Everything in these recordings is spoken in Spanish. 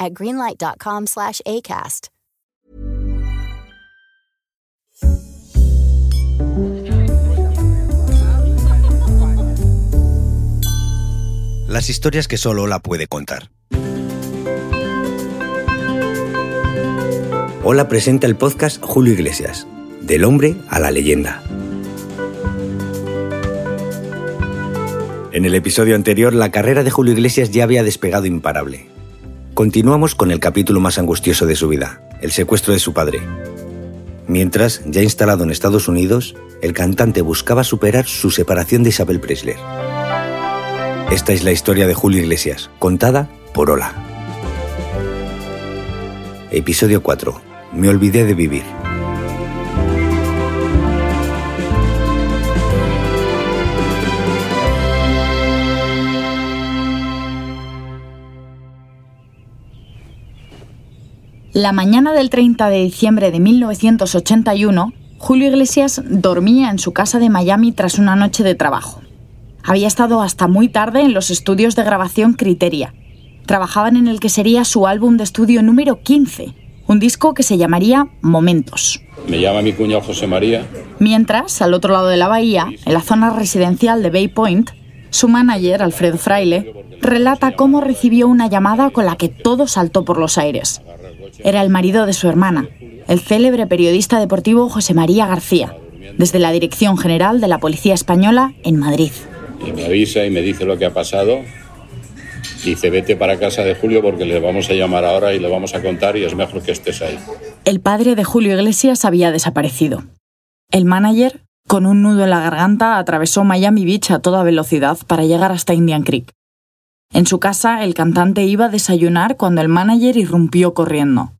at greenlight.com/acast. Las historias que solo la puede contar. Hola presenta el podcast Julio Iglesias, del hombre a la leyenda. En el episodio anterior, la carrera de Julio Iglesias ya había despegado imparable. Continuamos con el capítulo más angustioso de su vida, el secuestro de su padre. Mientras, ya instalado en Estados Unidos, el cantante buscaba superar su separación de Isabel Presley. Esta es la historia de Julio Iglesias, contada por Ola. Episodio 4. Me olvidé de vivir. La mañana del 30 de diciembre de 1981, Julio Iglesias dormía en su casa de Miami tras una noche de trabajo. Había estado hasta muy tarde en los estudios de grabación Criteria. Trabajaban en el que sería su álbum de estudio número 15, un disco que se llamaría Momentos. Me llama mi cuñado José María. Mientras, al otro lado de la bahía, en la zona residencial de Bay Point, su manager, Alfredo Fraile, relata cómo recibió una llamada con la que todo saltó por los aires. Era el marido de su hermana, el célebre periodista deportivo José María García, desde la Dirección General de la Policía Española en Madrid. Y me avisa y me dice lo que ha pasado. Dice, vete para casa de Julio porque le vamos a llamar ahora y le vamos a contar y es mejor que estés ahí. El padre de Julio Iglesias había desaparecido. El manager, con un nudo en la garganta, atravesó Miami Beach a toda velocidad para llegar hasta Indian Creek. En su casa, el cantante iba a desayunar cuando el manager irrumpió corriendo.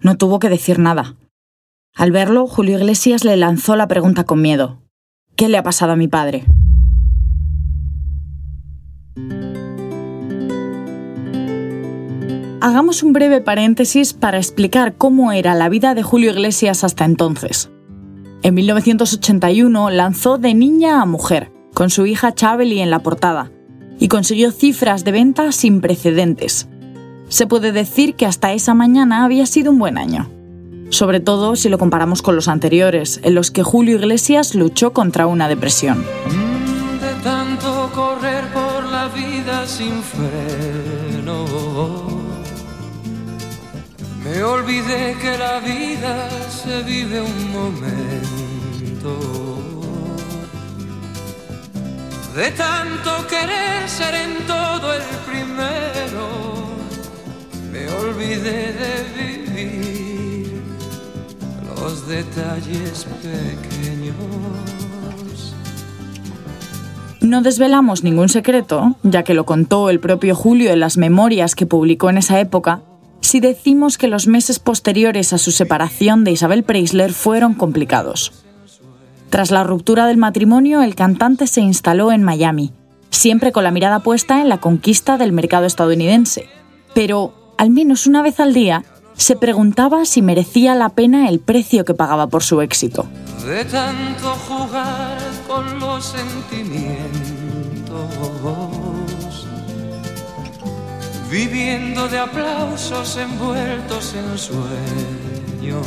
No tuvo que decir nada. Al verlo, Julio Iglesias le lanzó la pregunta con miedo. ¿Qué le ha pasado a mi padre? Hagamos un breve paréntesis para explicar cómo era la vida de Julio Iglesias hasta entonces. En 1981 lanzó De niña a mujer, con su hija Chabeli en la portada, y consiguió cifras de venta sin precedentes. Se puede decir que hasta esa mañana había sido un buen año, sobre todo si lo comparamos con los anteriores, en los que Julio Iglesias luchó contra una depresión. De tanto correr por la vida sin freno, me olvidé que la vida se vive un momento de tanto querer ser en todo el primero, me olvidé de vivir los detalles pequeños. No desvelamos ningún secreto, ya que lo contó el propio Julio en las memorias que publicó en esa época, si decimos que los meses posteriores a su separación de Isabel Preisler fueron complicados. Tras la ruptura del matrimonio, el cantante se instaló en Miami, siempre con la mirada puesta en la conquista del mercado estadounidense. Pero, al menos una vez al día, se preguntaba si merecía la pena el precio que pagaba por su éxito. De tanto jugar con los sentimientos, viviendo de aplausos envueltos en sueños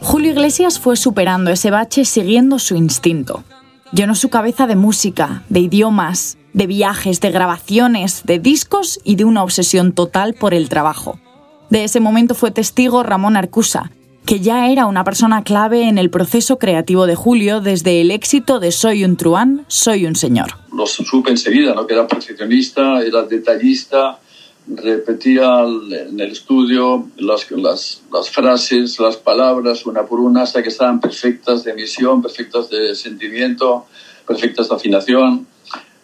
Julio Iglesias fue superando ese bache siguiendo su instinto. Llenó su cabeza de música, de idiomas, de viajes, de grabaciones, de discos y de una obsesión total por el trabajo. De ese momento fue testigo Ramón Arcusa, que ya era una persona clave en el proceso creativo de Julio desde el éxito de Soy un truán, soy un señor. Lo supe enseguida, ¿no? que era perfeccionista, era detallista, repetía en el estudio las, las, las, frases, las palabras, una por una, hasta que estaban perfectas de emisión, perfectas de sentimiento, perfectas de afinación.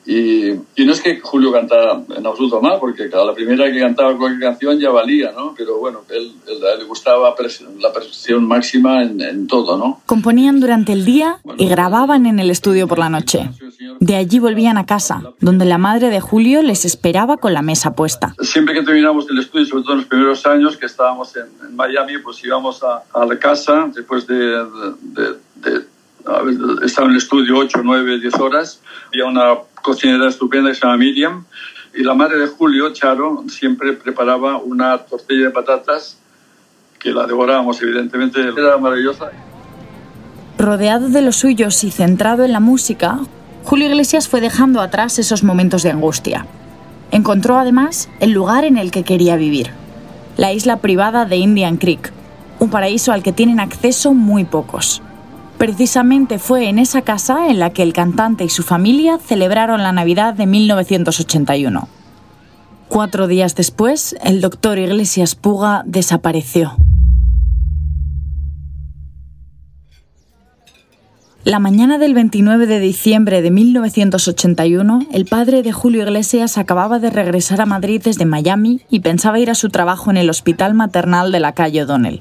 Y, y, no es que Julio cantara en absoluto mal, porque cada la primera que cantaba cualquier canción ya valía, ¿no? Pero bueno, él, él le gustaba la perfección máxima en, en, todo, ¿no? Componían durante el día y grababan en el estudio por la noche. De allí volvían a casa, donde la madre de Julio les esperaba con la mesa puesta. Siempre que terminamos el estudio, sobre todo en los primeros años que estábamos en, en Miami, pues íbamos a, a, la casa después de, de, de, de estaba en el estudio 8, 9, 10 horas. Había una cocinera estupenda que se llama Miriam. Y la madre de Julio, Charo, siempre preparaba una tortilla de patatas que la devorábamos, evidentemente. Era maravillosa. Rodeado de los suyos y centrado en la música, Julio Iglesias fue dejando atrás esos momentos de angustia. Encontró además el lugar en el que quería vivir, la isla privada de Indian Creek, un paraíso al que tienen acceso muy pocos. Precisamente fue en esa casa en la que el cantante y su familia celebraron la Navidad de 1981. Cuatro días después, el doctor Iglesias Puga desapareció. La mañana del 29 de diciembre de 1981, el padre de Julio Iglesias acababa de regresar a Madrid desde Miami y pensaba ir a su trabajo en el hospital maternal de la calle O'Donnell.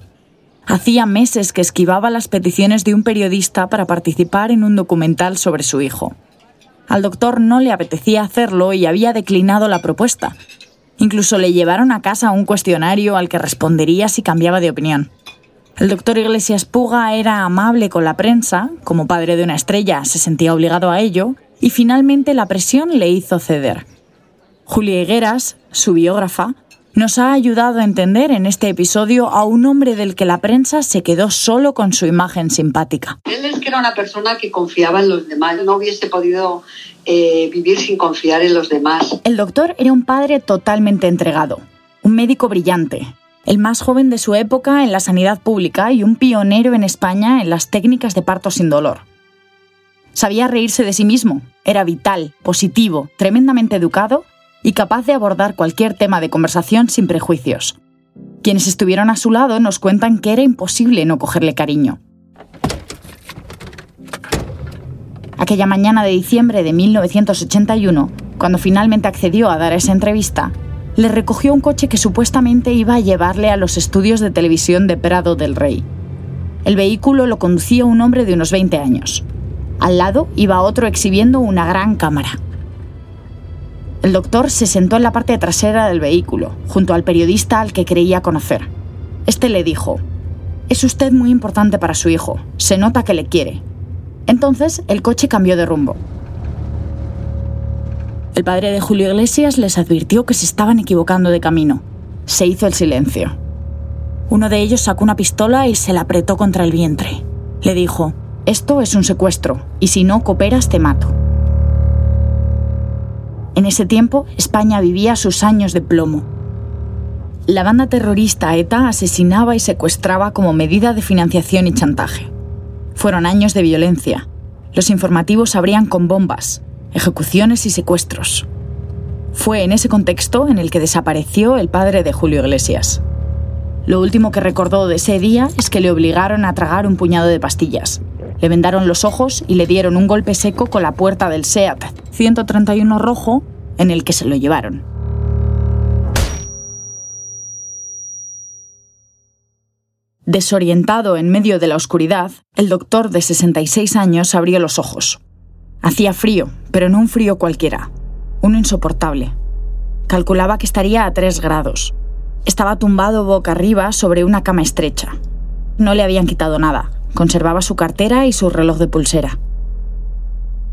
Hacía meses que esquivaba las peticiones de un periodista para participar en un documental sobre su hijo. Al doctor no le apetecía hacerlo y había declinado la propuesta. Incluso le llevaron a casa un cuestionario al que respondería si cambiaba de opinión. El doctor Iglesias Puga era amable con la prensa, como padre de una estrella se sentía obligado a ello, y finalmente la presión le hizo ceder. Julia Higueras, su biógrafa, nos ha ayudado a entender en este episodio a un hombre del que la prensa se quedó solo con su imagen simpática. Él es que era una persona que confiaba en los demás, no hubiese podido eh, vivir sin confiar en los demás. El doctor era un padre totalmente entregado, un médico brillante, el más joven de su época en la sanidad pública y un pionero en España en las técnicas de parto sin dolor. Sabía reírse de sí mismo, era vital, positivo, tremendamente educado y capaz de abordar cualquier tema de conversación sin prejuicios. Quienes estuvieron a su lado nos cuentan que era imposible no cogerle cariño. Aquella mañana de diciembre de 1981, cuando finalmente accedió a dar esa entrevista, le recogió un coche que supuestamente iba a llevarle a los estudios de televisión de Prado del Rey. El vehículo lo conducía un hombre de unos 20 años. Al lado iba otro exhibiendo una gran cámara. El doctor se sentó en la parte trasera del vehículo, junto al periodista al que creía conocer. Este le dijo, Es usted muy importante para su hijo, se nota que le quiere. Entonces el coche cambió de rumbo. El padre de Julio Iglesias les advirtió que se estaban equivocando de camino. Se hizo el silencio. Uno de ellos sacó una pistola y se la apretó contra el vientre. Le dijo, esto es un secuestro, y si no cooperas te mato. En ese tiempo, España vivía sus años de plomo. La banda terrorista ETA asesinaba y secuestraba como medida de financiación y chantaje. Fueron años de violencia. Los informativos abrían con bombas, ejecuciones y secuestros. Fue en ese contexto en el que desapareció el padre de Julio Iglesias. Lo último que recordó de ese día es que le obligaron a tragar un puñado de pastillas. Le vendaron los ojos y le dieron un golpe seco con la puerta del SEAT 131 rojo en el que se lo llevaron. Desorientado en medio de la oscuridad, el doctor de 66 años abrió los ojos. Hacía frío, pero no un frío cualquiera, uno insoportable. Calculaba que estaría a 3 grados. Estaba tumbado boca arriba sobre una cama estrecha. No le habían quitado nada, conservaba su cartera y su reloj de pulsera.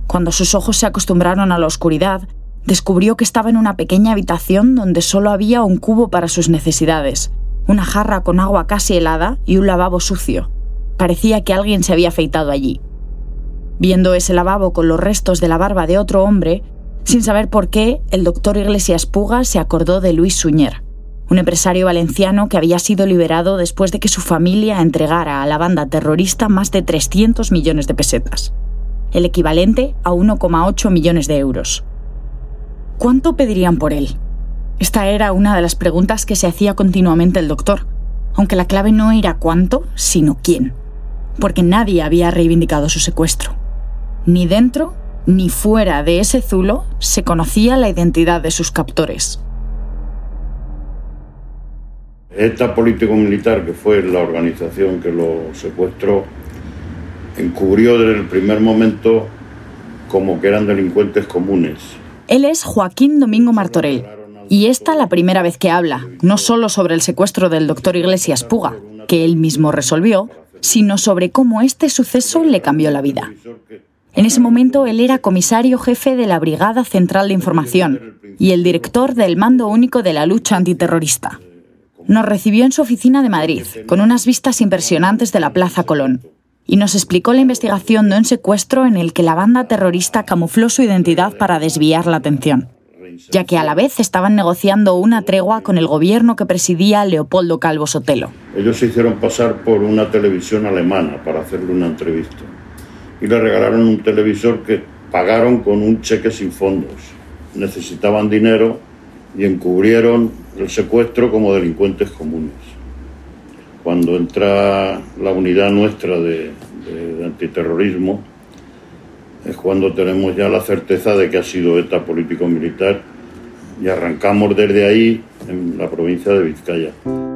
Cuando sus ojos se acostumbraron a la oscuridad, descubrió que estaba en una pequeña habitación donde solo había un cubo para sus necesidades, una jarra con agua casi helada y un lavabo sucio. parecía que alguien se había afeitado allí. Viendo ese lavabo con los restos de la barba de otro hombre, sin saber por qué, el doctor Iglesias Puga se acordó de Luis Suñer, un empresario valenciano que había sido liberado después de que su familia entregara a la banda terrorista más de 300 millones de pesetas, el equivalente a 1,8 millones de euros. ¿Cuánto pedirían por él? Esta era una de las preguntas que se hacía continuamente el doctor, aunque la clave no era cuánto, sino quién, porque nadie había reivindicado su secuestro. Ni dentro ni fuera de ese zulo se conocía la identidad de sus captores. Esta político-militar, que fue la organización que lo secuestró, encubrió desde el primer momento como que eran delincuentes comunes. Él es Joaquín Domingo Martorell, y esta la primera vez que habla, no solo sobre el secuestro del doctor Iglesias Puga, que él mismo resolvió, sino sobre cómo este suceso le cambió la vida. En ese momento él era comisario jefe de la Brigada Central de Información y el director del Mando Único de la Lucha Antiterrorista. Nos recibió en su oficina de Madrid, con unas vistas impresionantes de la Plaza Colón, y nos explicó la investigación de un secuestro en el que la banda terrorista camufló su identidad para desviar la atención ya que a la vez estaban negociando una tregua con el gobierno que presidía Leopoldo Calvo Sotelo. Ellos se hicieron pasar por una televisión alemana para hacerle una entrevista y le regalaron un televisor que pagaron con un cheque sin fondos. Necesitaban dinero y encubrieron el secuestro como delincuentes comunes. Cuando entra la unidad nuestra de, de antiterrorismo, es cuando tenemos ya la certeza de que ha sido ETA político-militar y arrancamos desde ahí en la provincia de Vizcaya.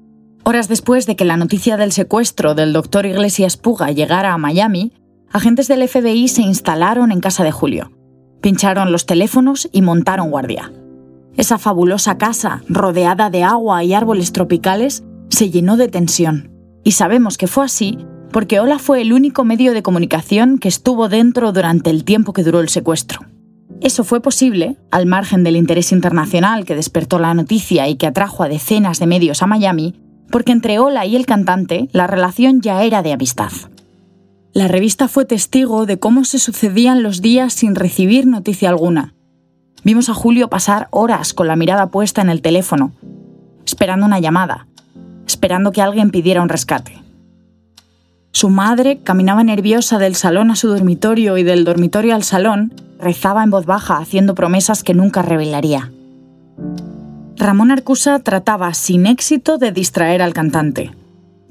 Horas después de que la noticia del secuestro del doctor Iglesias Puga llegara a Miami, agentes del FBI se instalaron en casa de Julio. Pincharon los teléfonos y montaron guardia. Esa fabulosa casa, rodeada de agua y árboles tropicales, se llenó de tensión. Y sabemos que fue así porque Ola fue el único medio de comunicación que estuvo dentro durante el tiempo que duró el secuestro. Eso fue posible, al margen del interés internacional que despertó la noticia y que atrajo a decenas de medios a Miami, porque entre Ola y el cantante la relación ya era de amistad. La revista fue testigo de cómo se sucedían los días sin recibir noticia alguna. Vimos a Julio pasar horas con la mirada puesta en el teléfono, esperando una llamada, esperando que alguien pidiera un rescate. Su madre caminaba nerviosa del salón a su dormitorio y del dormitorio al salón, rezaba en voz baja haciendo promesas que nunca revelaría. Ramón Arcusa trataba sin éxito de distraer al cantante.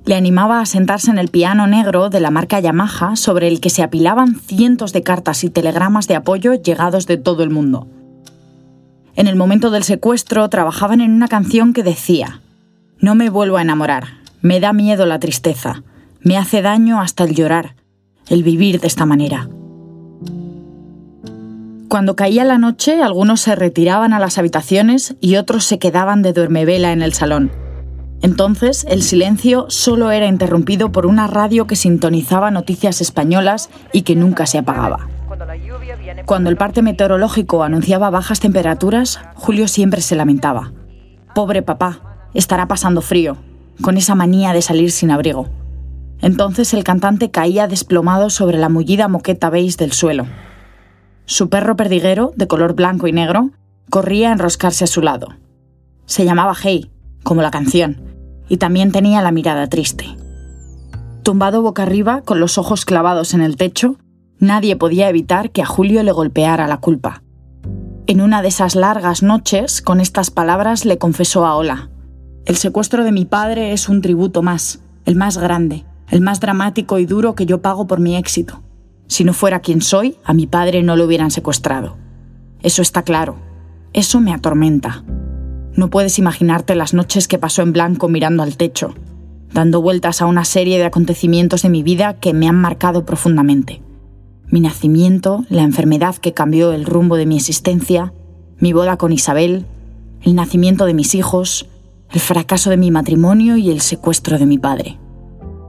Le animaba a sentarse en el piano negro de la marca Yamaha sobre el que se apilaban cientos de cartas y telegramas de apoyo llegados de todo el mundo. En el momento del secuestro trabajaban en una canción que decía, no me vuelvo a enamorar. Me da miedo la tristeza. Me hace daño hasta el llorar, el vivir de esta manera. Cuando caía la noche, algunos se retiraban a las habitaciones y otros se quedaban de duermevela en el salón. Entonces, el silencio solo era interrumpido por una radio que sintonizaba noticias españolas y que nunca se apagaba. Cuando el parte meteorológico anunciaba bajas temperaturas, Julio siempre se lamentaba. Pobre papá, estará pasando frío, con esa manía de salir sin abrigo. Entonces el cantante caía desplomado sobre la mullida moqueta beige del suelo. Su perro perdiguero, de color blanco y negro, corría a enroscarse a su lado. Se llamaba Hey, como la canción, y también tenía la mirada triste. Tumbado boca arriba, con los ojos clavados en el techo, nadie podía evitar que a Julio le golpeara la culpa. En una de esas largas noches, con estas palabras le confesó a Ola. El secuestro de mi padre es un tributo más, el más grande, el más dramático y duro que yo pago por mi éxito. Si no fuera quien soy, a mi padre no lo hubieran secuestrado. Eso está claro. Eso me atormenta. No puedes imaginarte las noches que pasó en blanco mirando al techo. dando vueltas a una serie de acontecimientos de mi vida que me han marcado profundamente. Mi nacimiento, la enfermedad que cambió el rumbo de mi existencia, mi boda con Isabel, el nacimiento de mis hijos, el fracaso de mi matrimonio y el secuestro de mi padre.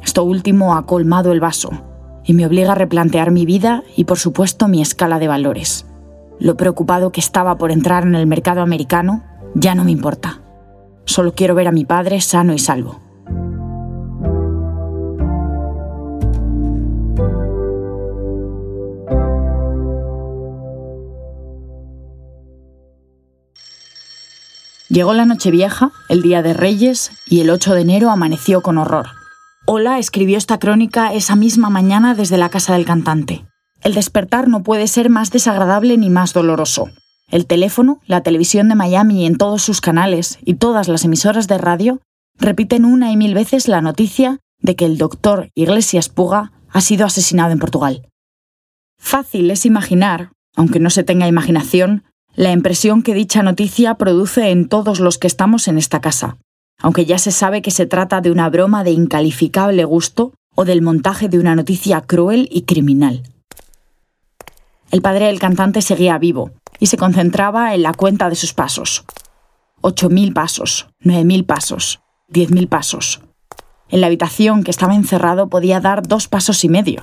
Esto último ha colmado el vaso y me obliga a replantear mi vida y por supuesto mi escala de valores. Lo preocupado que estaba por entrar en el mercado americano ya no me importa. Solo quiero ver a mi padre sano y salvo. Llegó la Nochevieja, el Día de Reyes, y el 8 de enero amaneció con horror. Ola escribió esta crónica esa misma mañana desde la casa del cantante. El despertar no puede ser más desagradable ni más doloroso. El teléfono, la televisión de Miami en todos sus canales y todas las emisoras de radio repiten una y mil veces la noticia de que el doctor Iglesias Puga ha sido asesinado en Portugal. Fácil es imaginar, aunque no se tenga imaginación, la impresión que dicha noticia produce en todos los que estamos en esta casa, aunque ya se sabe que se trata de una broma de incalificable gusto o del montaje de una noticia cruel y criminal. El padre del cantante seguía vivo y se concentraba en la cuenta de sus pasos. Ocho mil pasos, nueve mil pasos, diez mil pasos. En la habitación que estaba encerrado podía dar dos pasos y medio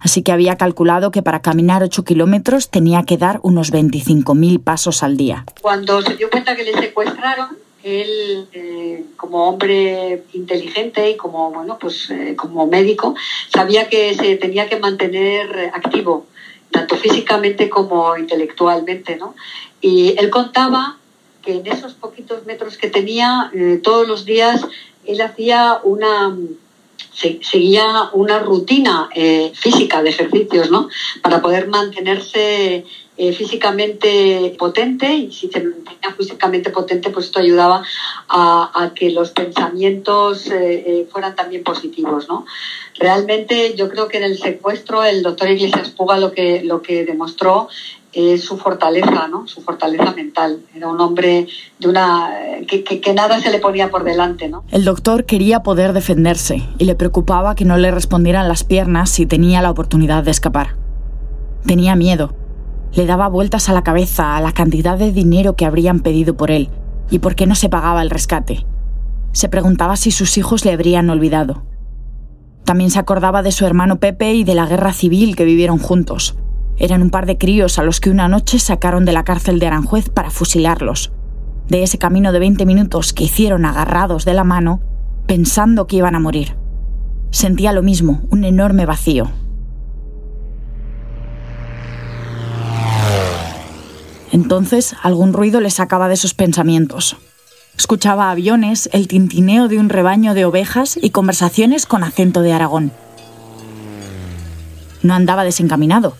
así que había calculado que para caminar 8 kilómetros tenía que dar unos 25.000 pasos al día. Cuando se dio cuenta que le secuestraron, él, eh, como hombre inteligente y como, bueno, pues, eh, como médico, sabía que se tenía que mantener activo, tanto físicamente como intelectualmente. ¿no? Y él contaba que en esos poquitos metros que tenía, eh, todos los días, él hacía una seguía una rutina física de ejercicios, ¿no? Para poder mantenerse eh, físicamente potente y si se mantenía físicamente potente, pues esto ayudaba a, que los pensamientos eh, fueran también positivos, ¿no? Realmente yo creo que en el secuestro el doctor Iglesias Puga lo que, lo que demostró es su fortaleza, ¿no? Su fortaleza mental. Era un hombre de una que, que, nada se le ponía por delante, ¿no? El doctor quería poder defenderse y le preocupaba que no le respondieran las piernas si tenía la oportunidad de escapar. Tenía miedo. Le daba vueltas a la cabeza a la cantidad de dinero que habrían pedido por él y por qué no se pagaba el rescate. Se preguntaba si sus hijos le habrían olvidado. También se acordaba de su hermano Pepe y de la guerra civil que vivieron juntos eran un par de críos a los que una noche sacaron de la cárcel de Aranjuez para fusilarlos. De ese camino de 20 minutos que hicieron agarrados de la mano, pensando que iban a morir. Sentía lo mismo, un enorme vacío. Entonces algún ruido le sacaba de esos pensamientos. Escuchaba aviones, el tintineo de un rebaño de ovejas y conversaciones con acento de Aragón. No andaba desencaminado.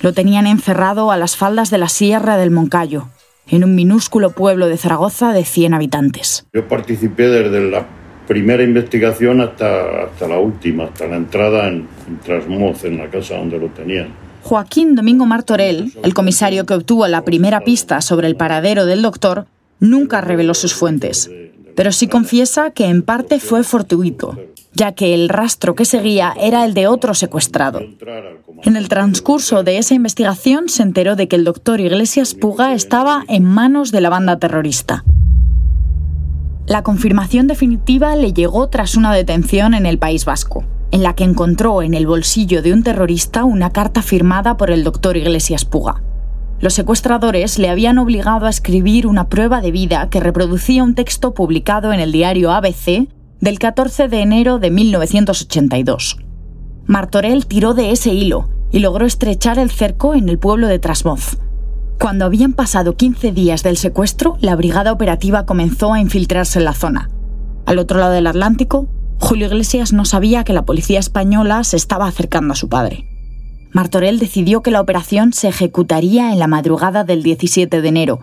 Lo tenían encerrado a las faldas de la Sierra del Moncayo, en un minúsculo pueblo de Zaragoza de 100 habitantes. Yo participé desde la primera investigación hasta, hasta la última, hasta la entrada en, en Trasmoz, en la casa donde lo tenían. Joaquín Domingo Martorell, el comisario que obtuvo la primera pista sobre el paradero del doctor, nunca reveló sus fuentes, pero sí confiesa que en parte fue fortuito, ya que el rastro que seguía era el de otro secuestrado. En el transcurso de esa investigación se enteró de que el doctor Iglesias Puga estaba en manos de la banda terrorista. La confirmación definitiva le llegó tras una detención en el País Vasco, en la que encontró en el bolsillo de un terrorista una carta firmada por el doctor Iglesias Puga. Los secuestradores le habían obligado a escribir una prueba de vida que reproducía un texto publicado en el diario ABC del 14 de enero de 1982. Martorell tiró de ese hilo y logró estrechar el cerco en el pueblo de Trasmoz. Cuando habían pasado 15 días del secuestro, la brigada operativa comenzó a infiltrarse en la zona. Al otro lado del Atlántico, Julio Iglesias no sabía que la policía española se estaba acercando a su padre. Martorell decidió que la operación se ejecutaría en la madrugada del 17 de enero,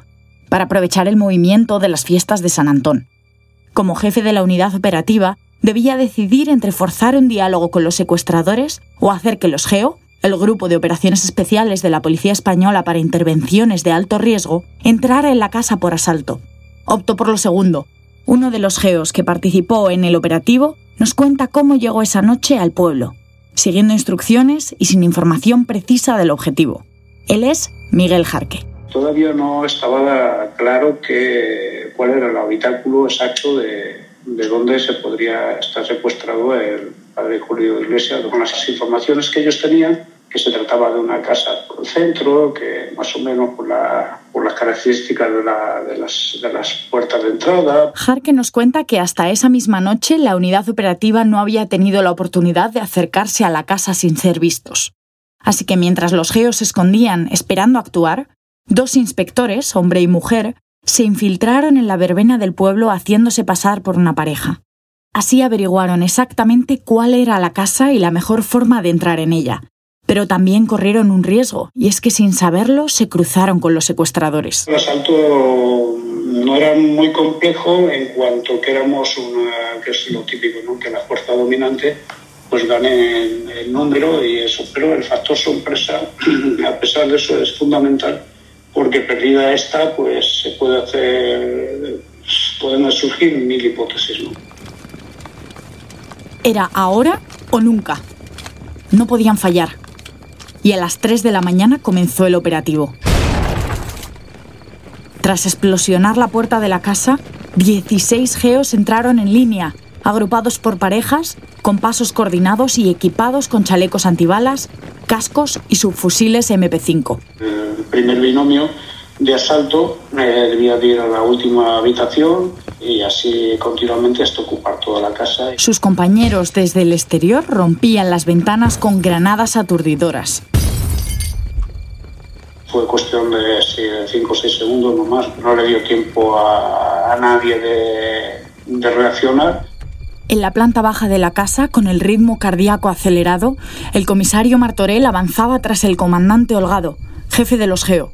para aprovechar el movimiento de las fiestas de San Antón como jefe de la unidad operativa, debía decidir entre forzar un diálogo con los secuestradores o hacer que los GEO, el Grupo de Operaciones Especiales de la Policía Española para Intervenciones de Alto Riesgo, entrara en la casa por asalto. Optó por lo segundo. Uno de los GEOs que participó en el operativo nos cuenta cómo llegó esa noche al pueblo, siguiendo instrucciones y sin información precisa del objetivo. Él es Miguel Jarque. Todavía no estaba claro que, cuál era el habitáculo exacto de, de dónde se podría estar secuestrado el padre Julio Iglesias. Con las informaciones que ellos tenían, que se trataba de una casa por el centro, que más o menos por, la, por las características de, la, las, de, las, puertas de entrada. Jarque nos cuenta que hasta esa misma noche la unidad operativa no había tenido la oportunidad de acercarse a la casa sin ser vistos. Así que mientras los geos se escondían esperando actuar, dos inspectores, hombre y mujer, se infiltraron en la verbena del pueblo haciéndose pasar por una pareja. Así averiguaron exactamente cuál era la casa y la mejor forma de entrar en ella, pero también corrieron un riesgo, y es que sin saberlo se cruzaron con los secuestradores. El asalto no era muy complejo en cuanto que éramos una, que es lo típico, ¿no? que la fuerza dominante pues gane el número y eso, pero el factor sorpresa, a pesar de eso, es fundamental porque perdida esta, pues se puede hacer, pueden surgir mil hipótesis. ¿no? Era ahora o nunca. No podían fallar. Y a las 3 de la mañana comenzó el operativo. Tras explosionar la puerta de la casa, 16 geos entraron en línea, agrupados por parejas, con pasos coordinados y equipados con chalecos antibalas, cascos y subfusiles MP5. El primer binomio de asalto eh, debía de ir a la última habitación y así continuamente hasta ocupar toda la casa. Sus compañeros desde el exterior rompían las ventanas con granadas aturdidoras. Fue cuestión de 5 o 6 segundos nomás, no le dio tiempo a, a nadie de, de reaccionar. En la planta baja de la casa, con el ritmo cardíaco acelerado, el comisario Martorell avanzaba tras el comandante Holgado, jefe de los GEO.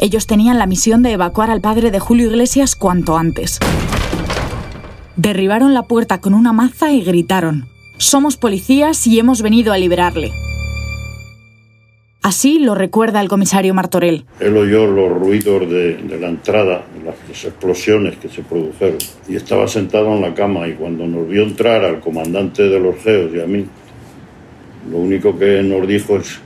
Ellos tenían la misión de evacuar al padre de Julio Iglesias cuanto antes. Derribaron la puerta con una maza y gritaron, Somos policías y hemos venido a liberarle. Así lo recuerda el comisario Martorell. Él oyó los ruidos de, de, la entrada, las explosiones que se produjeron, y estaba sentado en la cama y cuando nos vio entrar al comandante de los geos y a mí, lo único que nos dijo es,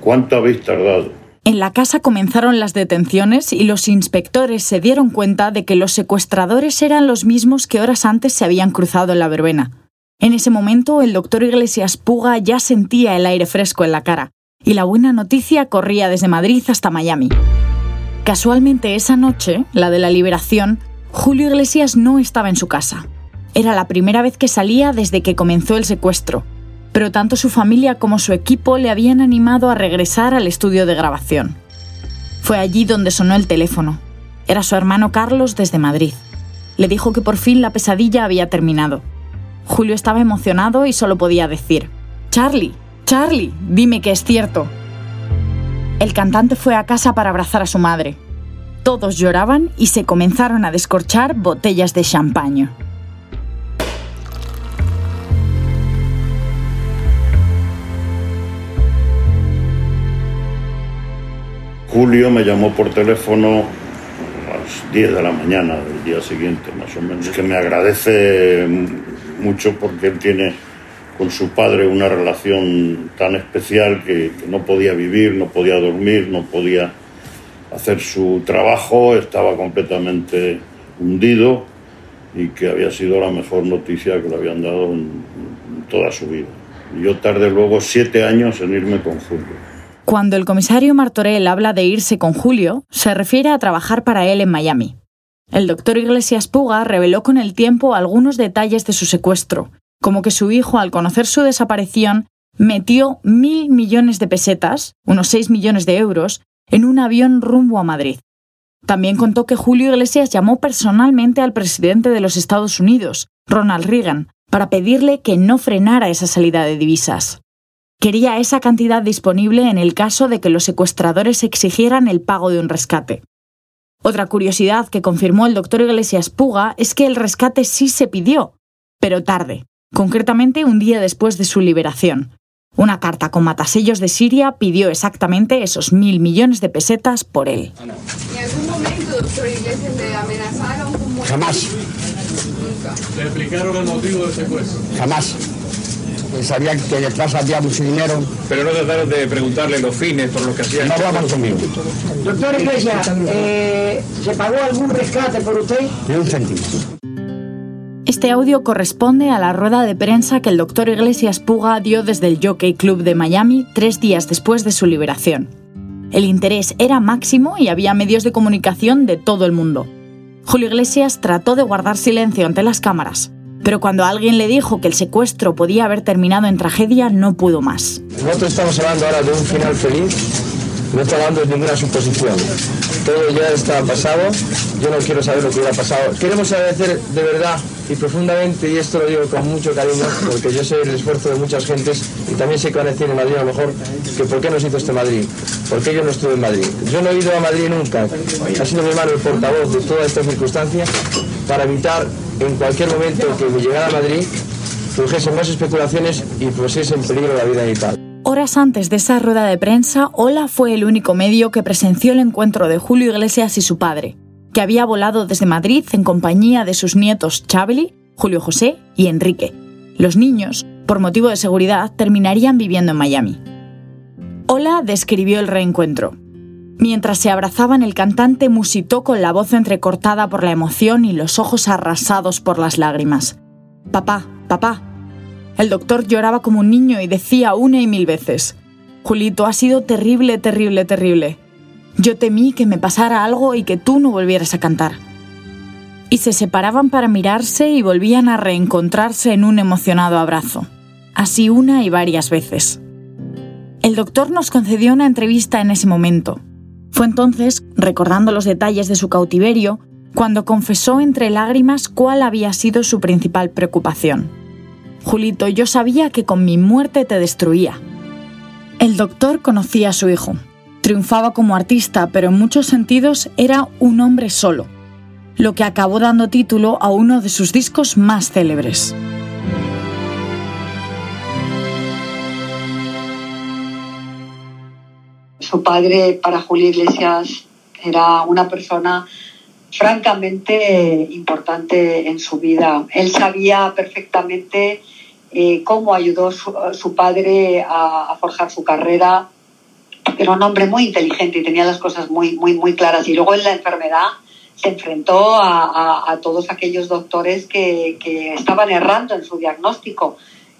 ¿cuánto habéis tardado? En la casa comenzaron las detenciones y los inspectores se dieron cuenta de que los secuestradores eran los mismos que horas antes se habían cruzado en la verbena. En ese momento, el doctor Iglesias Puga ya sentía el aire fresco en la cara y la buena noticia corría desde Madrid hasta Miami. Casualmente esa noche, la de la liberación, Julio Iglesias no estaba en su casa. Era la primera vez que salía desde que comenzó el secuestro, pero tanto su familia como su equipo le habían animado a regresar al estudio de grabación. Fue allí donde sonó el teléfono. Era su hermano Carlos desde Madrid. Le dijo que por fin la pesadilla había terminado. Julio estaba emocionado y solo podía decir, Charlie, Charlie, dime que es cierto. El cantante fue a casa para abrazar a su madre. Todos lloraban y se comenzaron a descorchar botellas de champaña. Julio me llamó por teléfono a las 10 de la mañana del día siguiente, más o menos, que me agradece mucho porque él tiene con su padre una relación tan especial que, no podía vivir, no podía dormir, no podía hacer su trabajo, estaba completamente hundido y que había sido la mejor noticia que le habían dado en, toda su vida. Yo tardé luego siete años en irme con Julio. Cuando el comisario Martorell habla de irse con Julio, se refiere a trabajar para él en Miami. El doctor Iglesias Puga reveló con el tiempo algunos detalles de su secuestro, como que su hijo, al conocer su desaparición, metió mil millones de pesetas, unos seis millones de euros, en un avión rumbo a Madrid. También contó que Julio Iglesias llamó personalmente al presidente de los Estados Unidos, Ronald Reagan, para pedirle que no frenara esa salida de divisas. Quería esa cantidad disponible en el caso de que los secuestradores exigieran el pago de un rescate. Otra curiosidad que confirmó el doctor Iglesias Puga es que el rescate sí se pidió, pero tarde, concretamente un día después de su liberación. Una carta con matasellos de Siria pidió exactamente esos mil millones de pesetas por él. ¿En algún momento, doctor Iglesias, le amenazaron con Jamás. ¿Le explicaron el motivo del secuestro? Jamás. Sabía que detrás había mucho dinero. Pero no trataron de preguntarle los fines por los que hacían. No hablaban conmigo. Doctor Iglesias, eh, ¿se pagó algún rescate por usted? Ni un céntimo. Este audio corresponde a la rueda de prensa que el doctor Iglesias Puga dio desde el Jockey Club de Miami tres días después de su liberación. El interés era máximo y había medios de comunicación de todo el mundo. Julio Iglesias trató de guardar silencio ante las cámaras, pero cuando alguien le dijo que el secuestro podía haber terminado en tragedia, no pudo más. Nosotros estamos hablando ahora de un final feliz, no estamos hablando de ninguna suposición. Todo ya está pasado, yo no quiero saber lo que hubiera pasado. Queremos agradecer de verdad y profundamente, y esto lo digo con mucho cariño, porque yo sé el esfuerzo de muchas gentes y también sé que van a decir en Madrid a lo mejor que por qué no se hizo este Madrid, por qué yo no estuve en Madrid. Yo no he ido a Madrid nunca, ha sido mi hermano el portavoz de toda esta circunstancia para evitar en cualquier momento que me llegara a Madrid surgiesen más especulaciones y pusiese en peligro la vida de padre. Antes de esa rueda de prensa, Ola fue el único medio que presenció el encuentro de Julio Iglesias y su padre, que había volado desde Madrid en compañía de sus nietos Chabeli, Julio José y Enrique. Los niños, por motivo de seguridad, terminarían viviendo en Miami. Ola describió el reencuentro. Mientras se abrazaban, el cantante musitó con la voz entrecortada por la emoción y los ojos arrasados por las lágrimas. Papá, papá. El doctor lloraba como un niño y decía una y mil veces, Julito, ha sido terrible, terrible, terrible. Yo temí que me pasara algo y que tú no volvieras a cantar. Y se separaban para mirarse y volvían a reencontrarse en un emocionado abrazo. Así una y varias veces. El doctor nos concedió una entrevista en ese momento. Fue entonces, recordando los detalles de su cautiverio, cuando confesó entre lágrimas cuál había sido su principal preocupación. Julito, yo sabía que con mi muerte te destruía. El doctor conocía a su hijo. Triunfaba como artista, pero en muchos sentidos era un hombre solo, lo que acabó dando título a uno de sus discos más célebres. Su padre, para Julio Iglesias, era una persona francamente importante en su vida. Él sabía perfectamente eh, cómo ayudó su, su padre a, a, forjar su carrera. Era un hombre muy inteligente y tenía las cosas muy, muy, muy claras. Y luego en la enfermedad se enfrentó a, a, a todos aquellos doctores que, que, estaban errando en su diagnóstico.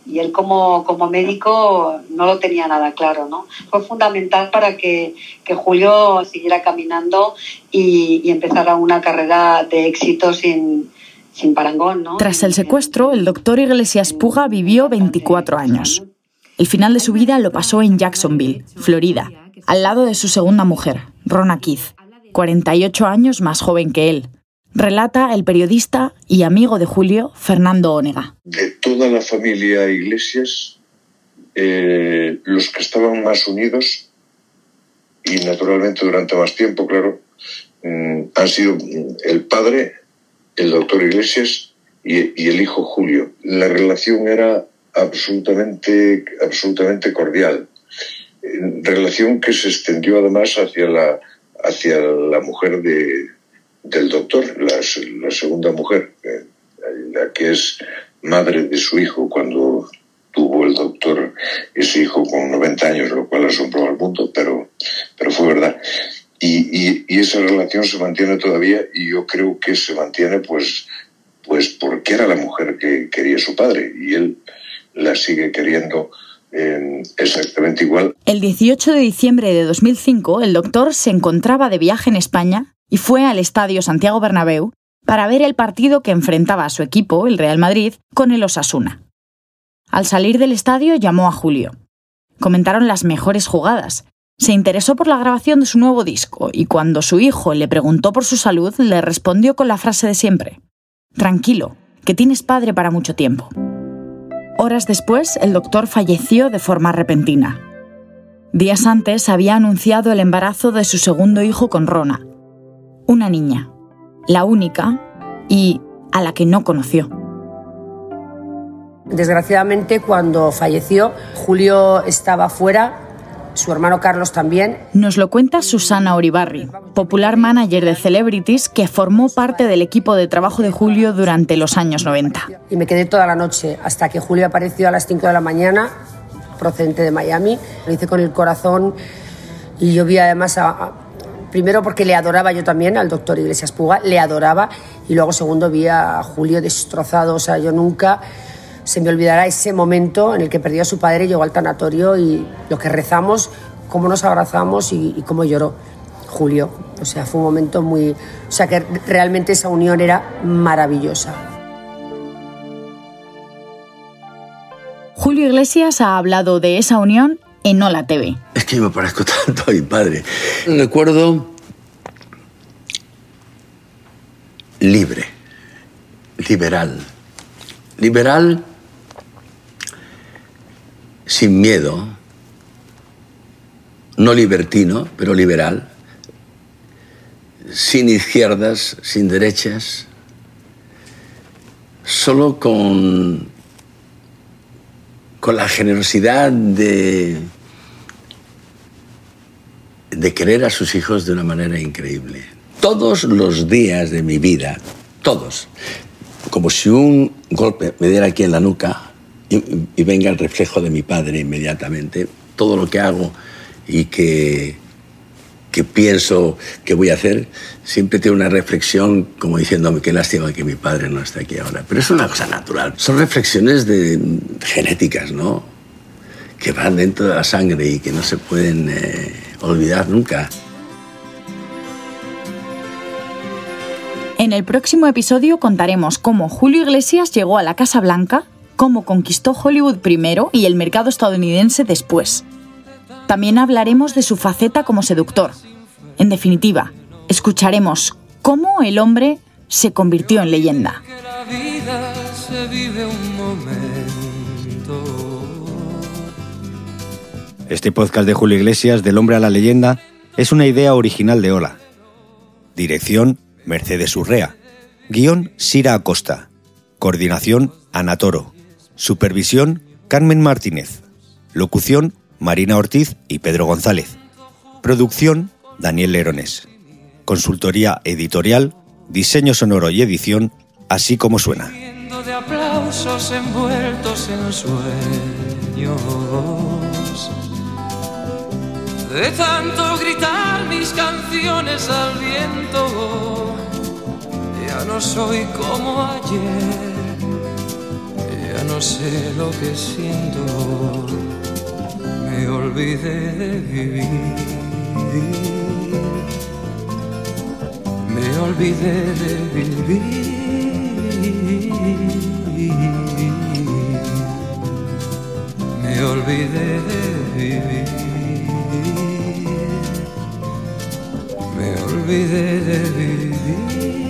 Y él como, como médico no lo tenía nada claro. ¿no? Fue fundamental para que, que Julio siguiera caminando y, y empezara una carrera de éxito sin, sin parangón, ¿no? Tras el secuestro, el doctor Iglesias Puga vivió 24 años. El final de su vida lo pasó en Jacksonville, Florida, al lado de su segunda mujer, Rona Keith, 48 años más joven que él. Relata el periodista y amigo de Julio, Fernando Onega. De toda la familia Iglesias, eh, los que estaban más unidos, y naturalmente durante más tiempo, claro, mm, han sido el padre, el doctor Iglesias y, el hijo Julio. La relación era absolutamente, absolutamente cordial. Relación que se extendió además hacia la, hacia la mujer de, del doctor, la, la segunda mujer, eh, la que es madre de su hijo cuando tuvo el doctor ese hijo con 90 años, lo cual asombró al mundo, pero, pero fue verdad. Y, esa relación se mantiene todavía y yo creo que se mantiene pues, pues porque era la mujer que quería su padre y él la sigue queriendo eh, exactamente igual. El 18 de diciembre de 2005 el doctor se encontraba de viaje en España y fue al Estadio Santiago Bernabéu para ver el partido que enfrentaba a su equipo, el Real Madrid, con el Osasuna. Al salir del estadio llamó a Julio. Comentaron las mejores jugadas, se interesó por la grabación de su nuevo disco y cuando su hijo le preguntó por su salud, le respondió con la frase de siempre. Tranquilo, que tienes padre para mucho tiempo. Horas después, el doctor falleció de forma repentina. Días antes había anunciado el embarazo de su segundo hijo con Rona, una niña, la única y a la que no conoció. Desgraciadamente, cuando falleció, Julio estaba fuera su hermano Carlos también. Nos lo cuenta Susana Oribarri, popular manager de Celebrities que formó parte del equipo de trabajo de Julio durante los años 90. Y me quedé toda la noche hasta que Julio apareció a las 5 de la mañana, procedente de Miami. Lo hice con el corazón y yo vi además a, primero porque le adoraba yo también al doctor Iglesias Puga, le adoraba y luego segundo vi a Julio destrozado, o sea, yo nunca se me olvidará ese momento en el que perdió a su padre, llegó al tanatorio y lo que rezamos, cómo nos abrazamos y, cómo lloró Julio. O sea, fue un momento muy... O sea, que realmente esa unión era maravillosa. Julio Iglesias ha hablado de esa unión en Hola TV. Es que me parezco tanto a mi padre. Recuerdo libre, liberal. Liberal sin miedo, no libertino, pero liberal, sin izquierdas, sin derechas, solo con, con la generosidad de, de querer a sus hijos de una manera increíble. Todos los días de mi vida, todos, como si un golpe me diera aquí en la nuca, y, venga el reflejo de mi padre inmediatamente. Todo lo que hago y que, que pienso que voy a hacer, siempre tiene una reflexión como diciéndome qué lástima que mi padre no esté aquí ahora. Pero es una cosa natural. Son reflexiones de, genéticas, ¿no? Que van dentro de la sangre y que no se pueden eh, olvidar nunca. En el próximo episodio contaremos cómo Julio Iglesias llegó a la Casa Blanca cómo conquistó Hollywood primero y el mercado estadounidense después. También hablaremos de su faceta como seductor. En definitiva, escucharemos cómo el hombre se convirtió en leyenda. Este podcast de Julio Iglesias, Del hombre a la leyenda, es una idea original de Ola. Dirección, Mercedes Urrea. Guión, Sira Acosta. Coordinación, Anatoro. Supervisión, Carmen Martínez. Locución, Marina Ortiz y Pedro González. Producción, Daniel Lerones. Consultoría editorial, diseño sonoro y edición, así como suena. De tanto gritar mis canciones al viento, ya no soy como ayer sé lo que siento, me olvidé de vivir, me olvidé de vivir, me olvidé de vivir, me olvidé de vivir.